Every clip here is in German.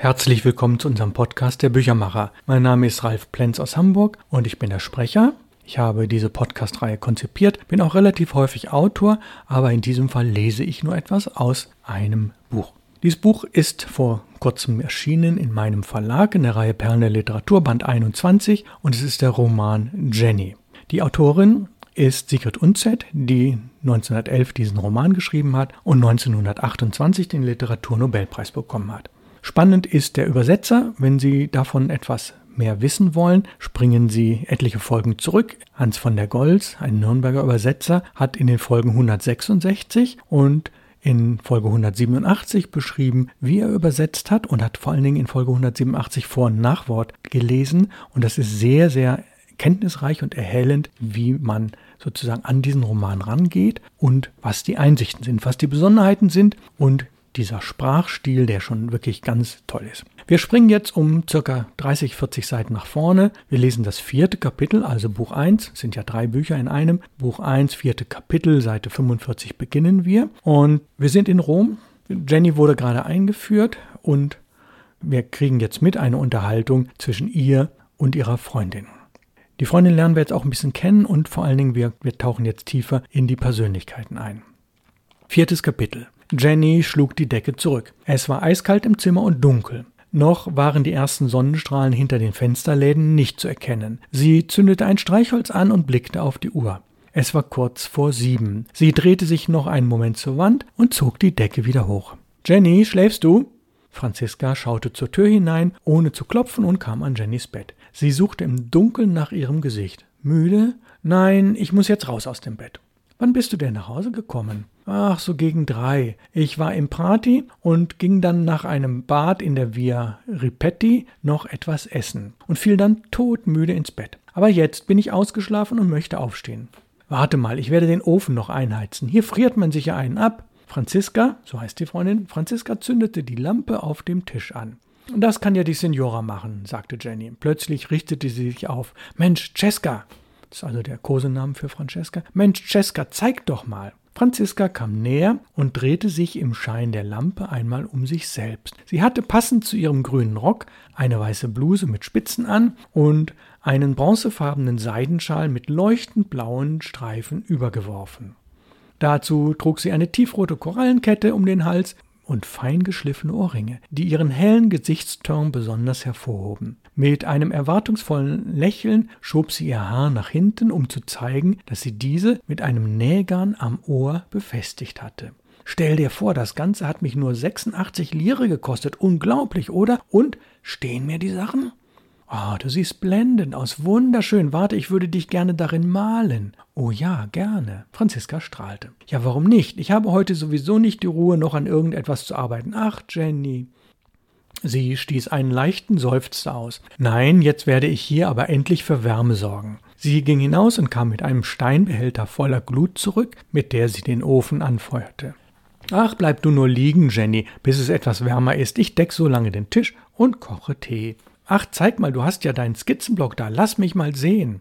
Herzlich willkommen zu unserem Podcast Der Büchermacher. Mein Name ist Ralf Plenz aus Hamburg und ich bin der Sprecher. Ich habe diese Podcast-Reihe konzipiert, bin auch relativ häufig Autor, aber in diesem Fall lese ich nur etwas aus einem Buch. Dieses Buch ist vor kurzem erschienen in meinem Verlag in der Reihe Perlen der Literatur, Band 21, und es ist der Roman Jenny. Die Autorin ist Sigrid Unzett, die 1911 diesen Roman geschrieben hat und 1928 den Literaturnobelpreis bekommen hat. Spannend ist der Übersetzer. Wenn Sie davon etwas mehr wissen wollen, springen Sie etliche Folgen zurück. Hans von der Goltz, ein Nürnberger Übersetzer, hat in den Folgen 166 und in Folge 187 beschrieben, wie er übersetzt hat und hat vor allen Dingen in Folge 187 Vor- und Nachwort gelesen. Und das ist sehr, sehr kenntnisreich und erhellend, wie man sozusagen an diesen Roman rangeht und was die Einsichten sind, was die Besonderheiten sind und dieser Sprachstil, der schon wirklich ganz toll ist. Wir springen jetzt um circa 30, 40 Seiten nach vorne. Wir lesen das vierte Kapitel, also Buch 1, sind ja drei Bücher in einem. Buch 1, vierte Kapitel, Seite 45 beginnen wir. Und wir sind in Rom. Jenny wurde gerade eingeführt und wir kriegen jetzt mit eine Unterhaltung zwischen ihr und ihrer Freundin. Die Freundin lernen wir jetzt auch ein bisschen kennen und vor allen Dingen wir, wir tauchen jetzt tiefer in die Persönlichkeiten ein. Viertes Kapitel. Jenny schlug die Decke zurück. Es war eiskalt im Zimmer und dunkel. Noch waren die ersten Sonnenstrahlen hinter den Fensterläden nicht zu erkennen. Sie zündete ein Streichholz an und blickte auf die Uhr. Es war kurz vor sieben. Sie drehte sich noch einen Moment zur Wand und zog die Decke wieder hoch. Jenny, schläfst du? Franziska schaute zur Tür hinein, ohne zu klopfen, und kam an Jennys Bett. Sie suchte im Dunkeln nach ihrem Gesicht. Müde? Nein, ich muss jetzt raus aus dem Bett. Wann bist du denn nach Hause gekommen? Ach, so gegen drei. Ich war im Prati und ging dann nach einem Bad in der Via Ripetti noch etwas essen und fiel dann todmüde ins Bett. Aber jetzt bin ich ausgeschlafen und möchte aufstehen. Warte mal, ich werde den Ofen noch einheizen. Hier friert man sich ja einen ab. Franziska, so heißt die Freundin, Franziska zündete die Lampe auf dem Tisch an. Das kann ja die Signora machen, sagte Jenny. Plötzlich richtete sie sich auf. Mensch, Cesca! Das ist also der Kosenamen für Francesca. Mensch, Cesca, zeig doch mal. Franziska kam näher und drehte sich im Schein der Lampe einmal um sich selbst. Sie hatte passend zu ihrem grünen Rock eine weiße Bluse mit Spitzen an und einen bronzefarbenen Seidenschal mit leuchtend blauen Streifen übergeworfen. Dazu trug sie eine tiefrote Korallenkette um den Hals und fein geschliffene Ohrringe, die ihren hellen Gesichtsturm besonders hervorhoben. Mit einem erwartungsvollen Lächeln schob sie ihr Haar nach hinten, um zu zeigen, dass sie diese mit einem Nägern am Ohr befestigt hatte. Stell dir vor, das Ganze hat mich nur 86 Lire gekostet. Unglaublich, oder? Und stehen mir die Sachen? Oh, du siehst blendend aus, wunderschön. Warte, ich würde dich gerne darin malen. Oh ja, gerne. Franziska strahlte. Ja, warum nicht? Ich habe heute sowieso nicht die Ruhe, noch an irgendetwas zu arbeiten. Ach, Jenny. Sie stieß einen leichten Seufzer aus. Nein, jetzt werde ich hier aber endlich für Wärme sorgen. Sie ging hinaus und kam mit einem Steinbehälter voller Glut zurück, mit der sie den Ofen anfeuerte. Ach, bleib du nur liegen, Jenny, bis es etwas wärmer ist. Ich deck so lange den Tisch und koche Tee. Ach, zeig mal, du hast ja deinen Skizzenblock da, lass mich mal sehen.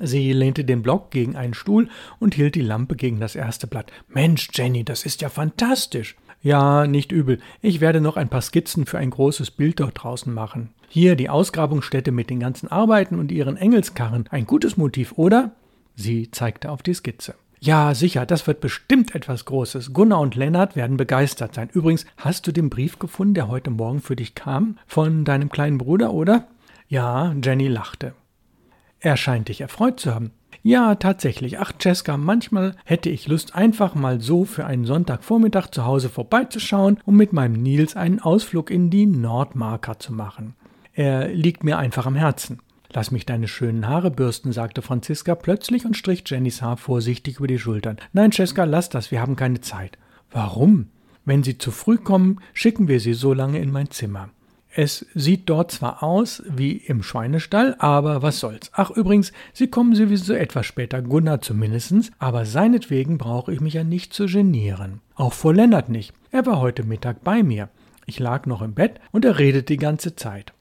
Sie lehnte den Block gegen einen Stuhl und hielt die Lampe gegen das erste Blatt. Mensch, Jenny, das ist ja fantastisch. Ja, nicht übel. Ich werde noch ein paar Skizzen für ein großes Bild dort draußen machen. Hier die Ausgrabungsstätte mit den ganzen Arbeiten und ihren Engelskarren. Ein gutes Motiv, oder? Sie zeigte auf die Skizze. Ja, sicher, das wird bestimmt etwas Großes. Gunnar und Lennart werden begeistert sein. Übrigens, hast du den Brief gefunden, der heute Morgen für dich kam? Von deinem kleinen Bruder, oder? Ja, Jenny lachte. Er scheint dich erfreut zu haben. Ja, tatsächlich. Ach, Cesca, manchmal hätte ich Lust, einfach mal so für einen Sonntagvormittag zu Hause vorbeizuschauen, um mit meinem Nils einen Ausflug in die Nordmarker zu machen. Er liegt mir einfach am Herzen. Lass mich deine schönen Haare bürsten, sagte Franziska plötzlich und strich Jennys Haar vorsichtig über die Schultern. Nein, Cesca, lass das, wir haben keine Zeit. Warum? Wenn Sie zu früh kommen, schicken wir Sie so lange in mein Zimmer. Es sieht dort zwar aus wie im Schweinestall, aber was soll's. Ach übrigens, Sie kommen sowieso etwas später, Gunnar zumindest, aber seinetwegen brauche ich mich ja nicht zu genieren. Auch vor Lennart nicht. Er war heute Mittag bei mir. Ich lag noch im Bett und er redet die ganze Zeit.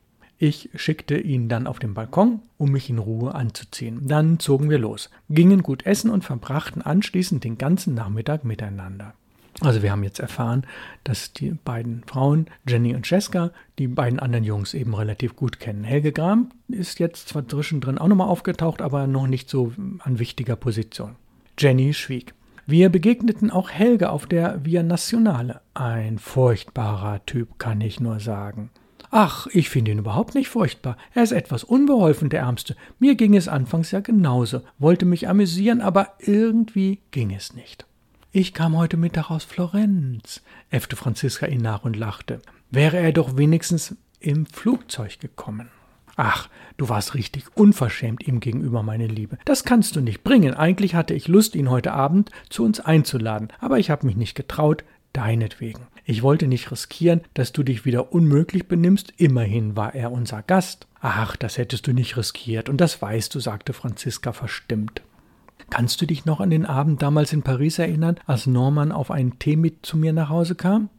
Ich schickte ihn dann auf den Balkon, um mich in Ruhe anzuziehen. Dann zogen wir los, gingen gut essen und verbrachten anschließend den ganzen Nachmittag miteinander. Also wir haben jetzt erfahren, dass die beiden Frauen, Jenny und Jessica, die beiden anderen Jungs eben relativ gut kennen. Helge Gram ist jetzt zwar zwischendrin auch nochmal aufgetaucht, aber noch nicht so an wichtiger Position. Jenny schwieg. Wir begegneten auch Helge auf der Via Nationale. Ein furchtbarer Typ, kann ich nur sagen. Ach, ich finde ihn überhaupt nicht furchtbar. Er ist etwas unbeholfen, der Ärmste. Mir ging es anfangs ja genauso, wollte mich amüsieren, aber irgendwie ging es nicht. Ich kam heute Mittag aus Florenz, äffte Franziska ihn nach und lachte. Wäre er doch wenigstens im Flugzeug gekommen. Ach, du warst richtig unverschämt ihm gegenüber, meine Liebe. Das kannst du nicht bringen. Eigentlich hatte ich Lust, ihn heute Abend zu uns einzuladen, aber ich habe mich nicht getraut, deinetwegen. Ich wollte nicht riskieren, dass du dich wieder unmöglich benimmst. Immerhin war er unser Gast. Ach, das hättest du nicht riskiert, und das weißt du, sagte Franziska verstimmt. Kannst du dich noch an den Abend damals in Paris erinnern, als Norman auf einen Tee mit zu mir nach Hause kam?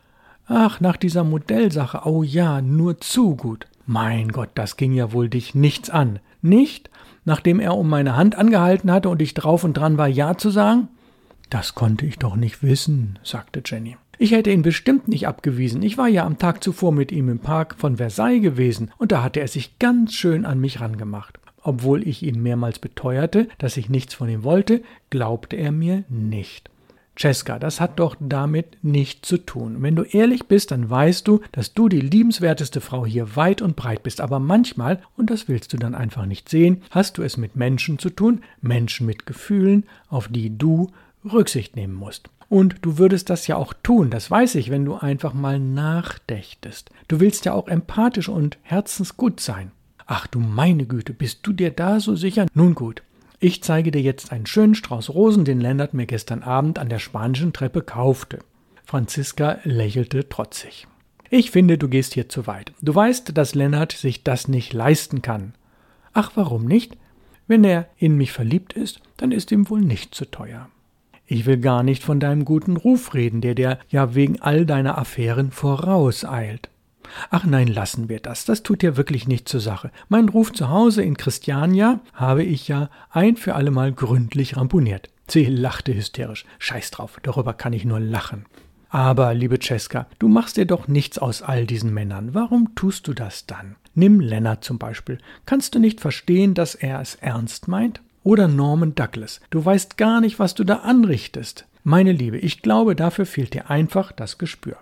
Ach, nach dieser Modellsache, oh ja, nur zu gut. Mein Gott, das ging ja wohl dich nichts an. Nicht? Nachdem er um meine Hand angehalten hatte und ich drauf und dran war, Ja zu sagen? Das konnte ich doch nicht wissen, sagte Jenny. Ich hätte ihn bestimmt nicht abgewiesen. Ich war ja am Tag zuvor mit ihm im Park von Versailles gewesen, und da hatte er sich ganz schön an mich rangemacht. Obwohl ich ihm mehrmals beteuerte, dass ich nichts von ihm wollte, glaubte er mir nicht. Cesca, das hat doch damit nichts zu tun. Wenn du ehrlich bist, dann weißt du, dass du die liebenswerteste Frau hier weit und breit bist. Aber manchmal, und das willst du dann einfach nicht sehen, hast du es mit Menschen zu tun, Menschen mit Gefühlen, auf die du Rücksicht nehmen musst. Und du würdest das ja auch tun, das weiß ich, wenn du einfach mal nachdächtest. Du willst ja auch empathisch und herzensgut sein. Ach du meine Güte, bist du dir da so sicher? Nun gut, ich zeige dir jetzt einen schönen Strauß Rosen, den Lennart mir gestern Abend an der spanischen Treppe kaufte. Franziska lächelte trotzig. Ich finde, du gehst hier zu weit. Du weißt, dass Lennart sich das nicht leisten kann. Ach, warum nicht? Wenn er in mich verliebt ist, dann ist ihm wohl nicht zu teuer. Ich will gar nicht von deinem guten Ruf reden, der dir ja wegen all deiner Affären vorauseilt. Ach nein, lassen wir das. Das tut ja wirklich nichts zur Sache. Mein Ruf zu Hause in Christiania habe ich ja ein für allemal gründlich ramponiert. Sie lachte hysterisch. Scheiß drauf, darüber kann ich nur lachen. Aber, liebe Cesca, du machst dir doch nichts aus all diesen Männern. Warum tust du das dann? Nimm Lennart zum Beispiel. Kannst du nicht verstehen, dass er es ernst meint? Oder Norman Douglas. Du weißt gar nicht, was du da anrichtest. Meine Liebe, ich glaube, dafür fehlt dir einfach das Gespür.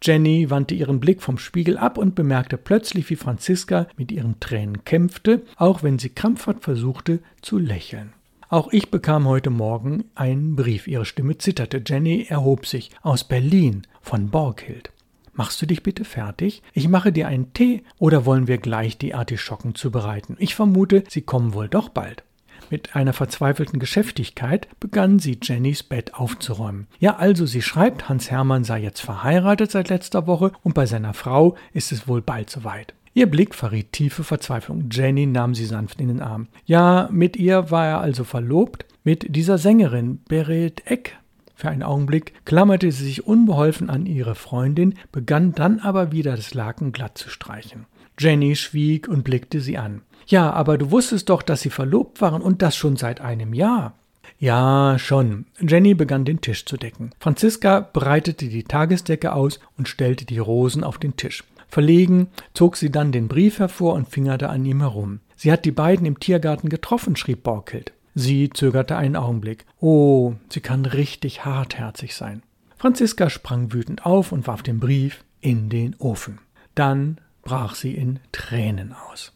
Jenny wandte ihren Blick vom Spiegel ab und bemerkte plötzlich, wie Franziska mit ihren Tränen kämpfte, auch wenn sie krampfhaft versuchte zu lächeln. Auch ich bekam heute Morgen einen Brief. Ihre Stimme zitterte. Jenny erhob sich. Aus Berlin, von Borghild. Machst du dich bitte fertig? Ich mache dir einen Tee oder wollen wir gleich die Artischocken zubereiten? Ich vermute, sie kommen wohl doch bald. Mit einer verzweifelten Geschäftigkeit begann sie Jennys Bett aufzuräumen. Ja, also sie schreibt, Hans Hermann sei jetzt verheiratet seit letzter Woche und bei seiner Frau ist es wohl bald soweit. Ihr Blick verriet tiefe Verzweiflung. Jenny nahm sie sanft in den Arm. Ja, mit ihr war er also verlobt, mit dieser Sängerin Berit Eck. Für einen Augenblick klammerte sie sich unbeholfen an ihre Freundin, begann dann aber wieder das Laken glatt zu streichen. Jenny schwieg und blickte sie an. Ja, aber du wusstest doch, dass sie verlobt waren und das schon seit einem Jahr. Ja, schon. Jenny begann den Tisch zu decken. Franziska breitete die Tagesdecke aus und stellte die Rosen auf den Tisch. Verlegen zog sie dann den Brief hervor und fingerte an ihm herum. Sie hat die beiden im Tiergarten getroffen, schrieb Borkild. Sie zögerte einen Augenblick. Oh, sie kann richtig hartherzig sein. Franziska sprang wütend auf und warf den Brief in den Ofen. Dann brach sie in Tränen aus.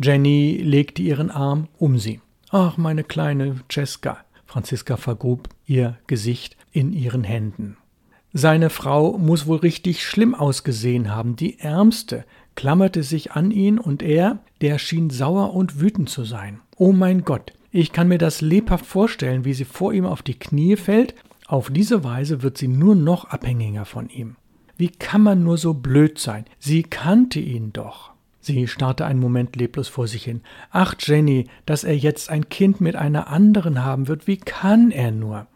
Jenny legte ihren Arm um sie. Ach, meine kleine Cesca. Franziska vergrub ihr Gesicht in ihren Händen. Seine Frau muss wohl richtig schlimm ausgesehen haben. Die Ärmste klammerte sich an ihn und er, der schien sauer und wütend zu sein. Oh mein Gott, ich kann mir das lebhaft vorstellen, wie sie vor ihm auf die Knie fällt. Auf diese Weise wird sie nur noch abhängiger von ihm. Wie kann man nur so blöd sein? Sie kannte ihn doch. Sie starrte einen Moment leblos vor sich hin. Ach, Jenny, dass er jetzt ein Kind mit einer anderen haben wird, wie kann er nur?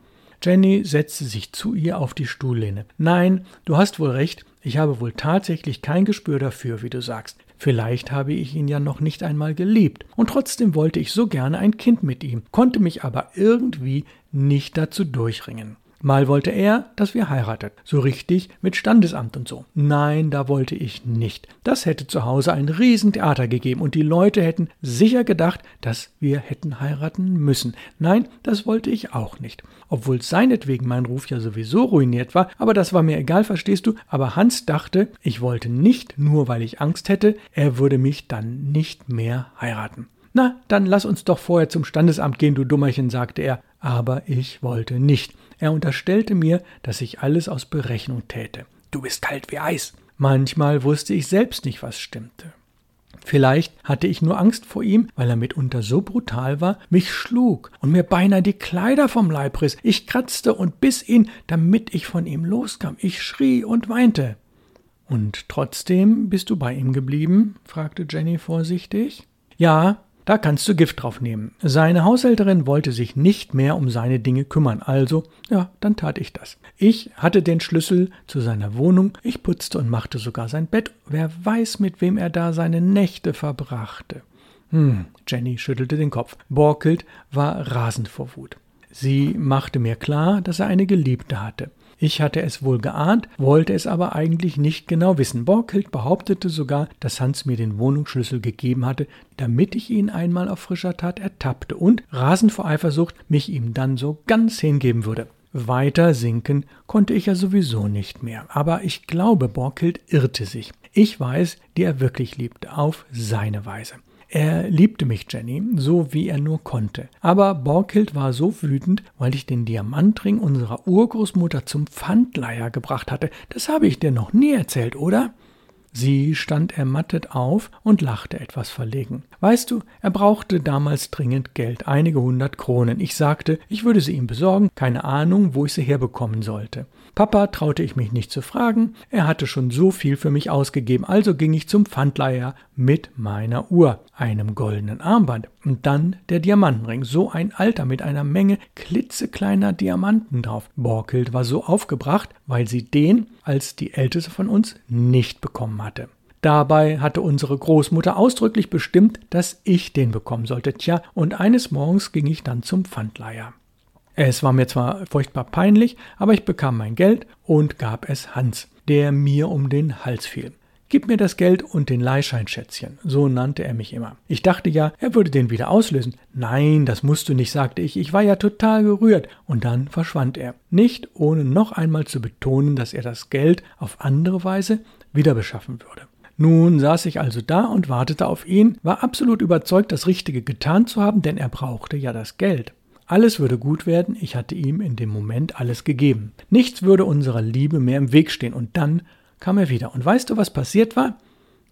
Jenny setzte sich zu ihr auf die Stuhllehne. Nein, du hast wohl recht, ich habe wohl tatsächlich kein Gespür dafür, wie du sagst. Vielleicht habe ich ihn ja noch nicht einmal geliebt, und trotzdem wollte ich so gerne ein Kind mit ihm, konnte mich aber irgendwie nicht dazu durchringen. Mal wollte er, dass wir heiratet. So richtig mit Standesamt und so. Nein, da wollte ich nicht. Das hätte zu Hause ein Riesentheater gegeben und die Leute hätten sicher gedacht, dass wir hätten heiraten müssen. Nein, das wollte ich auch nicht. Obwohl seinetwegen mein Ruf ja sowieso ruiniert war, aber das war mir egal, verstehst du? Aber Hans dachte, ich wollte nicht, nur weil ich Angst hätte, er würde mich dann nicht mehr heiraten. Na, dann lass uns doch vorher zum Standesamt gehen, du Dummerchen, sagte er. Aber ich wollte nicht. Er unterstellte mir, dass ich alles aus Berechnung täte. Du bist kalt wie Eis. Manchmal wusste ich selbst nicht, was stimmte. Vielleicht hatte ich nur Angst vor ihm, weil er mitunter so brutal war, mich schlug und mir beinahe die Kleider vom Leib riss. Ich kratzte und biss ihn, damit ich von ihm loskam. Ich schrie und weinte. Und trotzdem bist du bei ihm geblieben? fragte Jenny vorsichtig. Ja, da kannst du Gift drauf nehmen. Seine Haushälterin wollte sich nicht mehr um seine Dinge kümmern, also, ja, dann tat ich das. Ich hatte den Schlüssel zu seiner Wohnung, ich putzte und machte sogar sein Bett. Wer weiß, mit wem er da seine Nächte verbrachte. Hm, Jenny schüttelte den Kopf. Borkelt war rasend vor Wut. Sie machte mir klar, dass er eine Geliebte hatte. Ich hatte es wohl geahnt, wollte es aber eigentlich nicht genau wissen. Borkhild behauptete sogar, dass Hans mir den Wohnungsschlüssel gegeben hatte, damit ich ihn einmal auf frischer Tat ertappte und, rasend vor Eifersucht, mich ihm dann so ganz hingeben würde. Weiter sinken konnte ich ja sowieso nicht mehr. Aber ich glaube, Borkhild irrte sich. Ich weiß, die er wirklich liebte, auf seine Weise. Er liebte mich, Jenny, so wie er nur konnte. Aber Borkild war so wütend, weil ich den Diamantring unserer Urgroßmutter zum Pfandleiher gebracht hatte. Das habe ich dir noch nie erzählt, oder? Sie stand ermattet auf und lachte etwas verlegen. Weißt du, er brauchte damals dringend Geld, einige hundert Kronen. Ich sagte, ich würde sie ihm besorgen, keine Ahnung, wo ich sie herbekommen sollte. Papa traute ich mich nicht zu fragen, er hatte schon so viel für mich ausgegeben, also ging ich zum Pfandleiher mit meiner Uhr, einem goldenen Armband und dann der Diamantenring, so ein alter mit einer Menge klitzekleiner Diamanten drauf. Borkild war so aufgebracht, weil sie den als die älteste von uns nicht bekommen hatte. Dabei hatte unsere Großmutter ausdrücklich bestimmt, dass ich den bekommen sollte. Tja, und eines Morgens ging ich dann zum Pfandleiher. Es war mir zwar furchtbar peinlich, aber ich bekam mein Geld und gab es Hans, der mir um den Hals fiel. Gib mir das Geld und den Leihschein, Schätzchen, so nannte er mich immer. Ich dachte ja, er würde den wieder auslösen. Nein, das musst du nicht, sagte ich, ich war ja total gerührt, und dann verschwand er. Nicht ohne noch einmal zu betonen, dass er das Geld auf andere Weise wieder beschaffen würde. Nun saß ich also da und wartete auf ihn, war absolut überzeugt, das Richtige getan zu haben, denn er brauchte ja das Geld. Alles würde gut werden, ich hatte ihm in dem Moment alles gegeben. Nichts würde unserer Liebe mehr im Weg stehen, und dann kam er wieder. Und weißt du, was passiert war?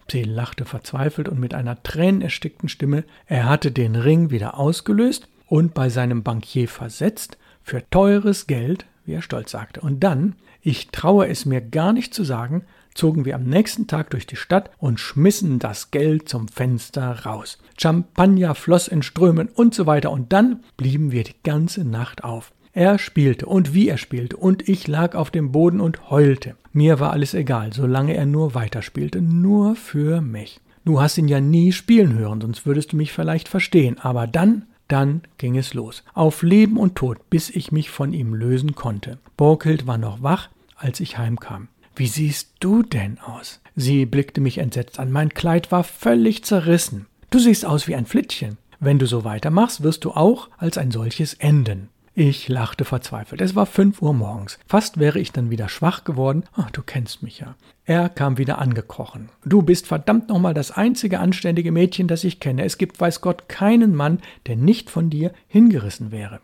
Sie lachte verzweifelt und mit einer tränenerstickten Stimme. Er hatte den Ring wieder ausgelöst und bei seinem Bankier versetzt für teures Geld, wie er stolz sagte. Und dann, ich traue es mir gar nicht zu sagen, zogen wir am nächsten Tag durch die Stadt und schmissen das Geld zum Fenster raus. Champagner floss in Strömen und so weiter und dann blieben wir die ganze Nacht auf. Er spielte und wie er spielte und ich lag auf dem Boden und heulte. Mir war alles egal, solange er nur weiterspielte, nur für mich. Du hast ihn ja nie spielen hören, sonst würdest du mich vielleicht verstehen, aber dann dann ging es los. Auf Leben und Tod, bis ich mich von ihm lösen konnte. Borkild war noch wach, als ich heimkam. Wie siehst du denn aus? Sie blickte mich entsetzt an. Mein Kleid war völlig zerrissen. Du siehst aus wie ein Flittchen. Wenn du so weitermachst, wirst du auch als ein solches enden. Ich lachte verzweifelt. Es war fünf Uhr morgens. Fast wäre ich dann wieder schwach geworden. Ach, du kennst mich ja. Er kam wieder angekrochen. Du bist verdammt nochmal das einzige anständige Mädchen, das ich kenne. Es gibt, weiß Gott, keinen Mann, der nicht von dir hingerissen wäre.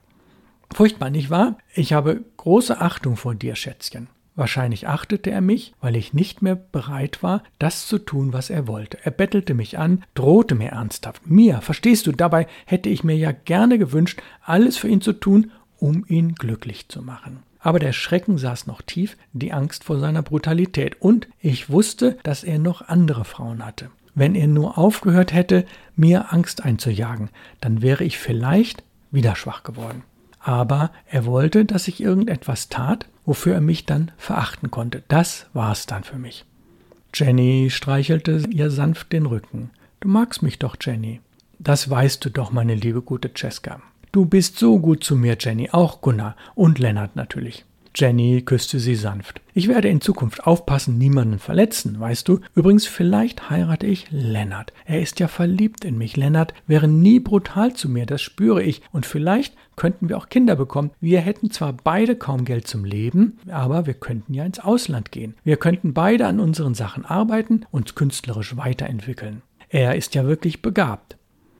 Furchtbar, nicht wahr? Ich habe große Achtung vor dir, Schätzchen. Wahrscheinlich achtete er mich, weil ich nicht mehr bereit war, das zu tun, was er wollte. Er bettelte mich an, drohte mir ernsthaft. Mir, verstehst du, dabei hätte ich mir ja gerne gewünscht, alles für ihn zu tun, um ihn glücklich zu machen. Aber der Schrecken saß noch tief, die Angst vor seiner Brutalität, und ich wusste, dass er noch andere Frauen hatte. Wenn er nur aufgehört hätte, mir Angst einzujagen, dann wäre ich vielleicht wieder schwach geworden. Aber er wollte, dass ich irgendetwas tat, wofür er mich dann verachten konnte. Das war's dann für mich. Jenny streichelte ihr sanft den Rücken. Du magst mich doch, Jenny. Das weißt du doch, meine liebe gute Cesca. Du bist so gut zu mir, Jenny, auch Gunnar und Lennart natürlich. Jenny küsste sie sanft. Ich werde in Zukunft aufpassen, niemanden verletzen, weißt du? Übrigens, vielleicht heirate ich Lennart. Er ist ja verliebt in mich. Lennart wäre nie brutal zu mir, das spüre ich. Und vielleicht könnten wir auch Kinder bekommen. Wir hätten zwar beide kaum Geld zum Leben, aber wir könnten ja ins Ausland gehen. Wir könnten beide an unseren Sachen arbeiten, uns künstlerisch weiterentwickeln. Er ist ja wirklich begabt.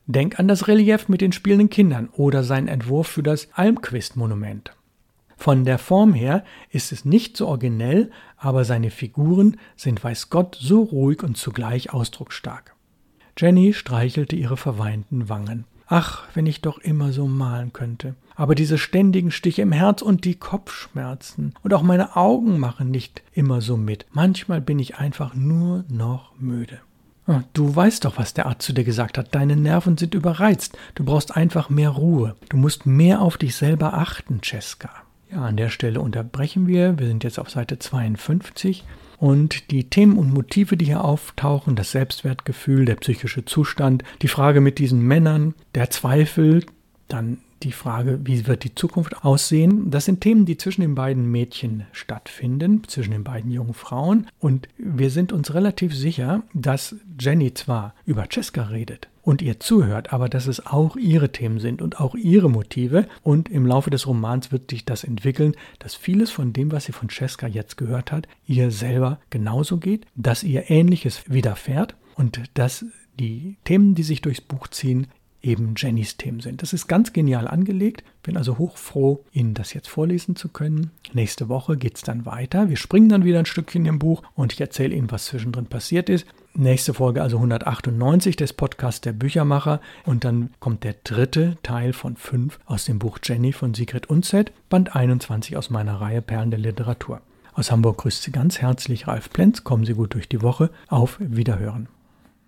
Denk an das Relief mit den spielenden Kindern oder seinen Entwurf für das Almquist-Monument. Von der Form her ist es nicht so originell, aber seine Figuren sind, weiß Gott, so ruhig und zugleich ausdrucksstark. Jenny streichelte ihre verweinten Wangen. Ach, wenn ich doch immer so malen könnte. Aber diese ständigen Stiche im Herz und die Kopfschmerzen und auch meine Augen machen nicht immer so mit. Manchmal bin ich einfach nur noch müde. Ah, du weißt doch, was der Arzt zu dir gesagt hat. Deine Nerven sind überreizt. Du brauchst einfach mehr Ruhe. Du musst mehr auf dich selber achten, Cesca. Ja, an der Stelle unterbrechen wir. Wir sind jetzt auf Seite 52. Und die Themen und Motive, die hier auftauchen, das Selbstwertgefühl, der psychische Zustand, die Frage mit diesen Männern, der Zweifel, dann die Frage, wie wird die Zukunft aussehen, das sind Themen, die zwischen den beiden Mädchen stattfinden, zwischen den beiden jungen Frauen. Und wir sind uns relativ sicher, dass Jenny zwar über Cesca redet und ihr zuhört, aber dass es auch ihre Themen sind und auch ihre Motive. Und im Laufe des Romans wird sich das entwickeln, dass vieles von dem, was sie von Cesca jetzt gehört hat, ihr selber genauso geht, dass ihr Ähnliches widerfährt und dass die Themen, die sich durchs Buch ziehen, eben Jennys Themen sind. Das ist ganz genial angelegt. Bin also hochfroh, Ihnen das jetzt vorlesen zu können. Nächste Woche geht es dann weiter. Wir springen dann wieder ein Stückchen im Buch und ich erzähle Ihnen, was zwischendrin passiert ist. Nächste Folge also 198 des Podcasts der Büchermacher und dann kommt der dritte Teil von fünf aus dem Buch Jenny von Sigrid Unzett, Band 21 aus meiner Reihe Perlen der Literatur. Aus Hamburg grüßt Sie ganz herzlich Ralf Plenz. Kommen Sie gut durch die Woche. Auf Wiederhören.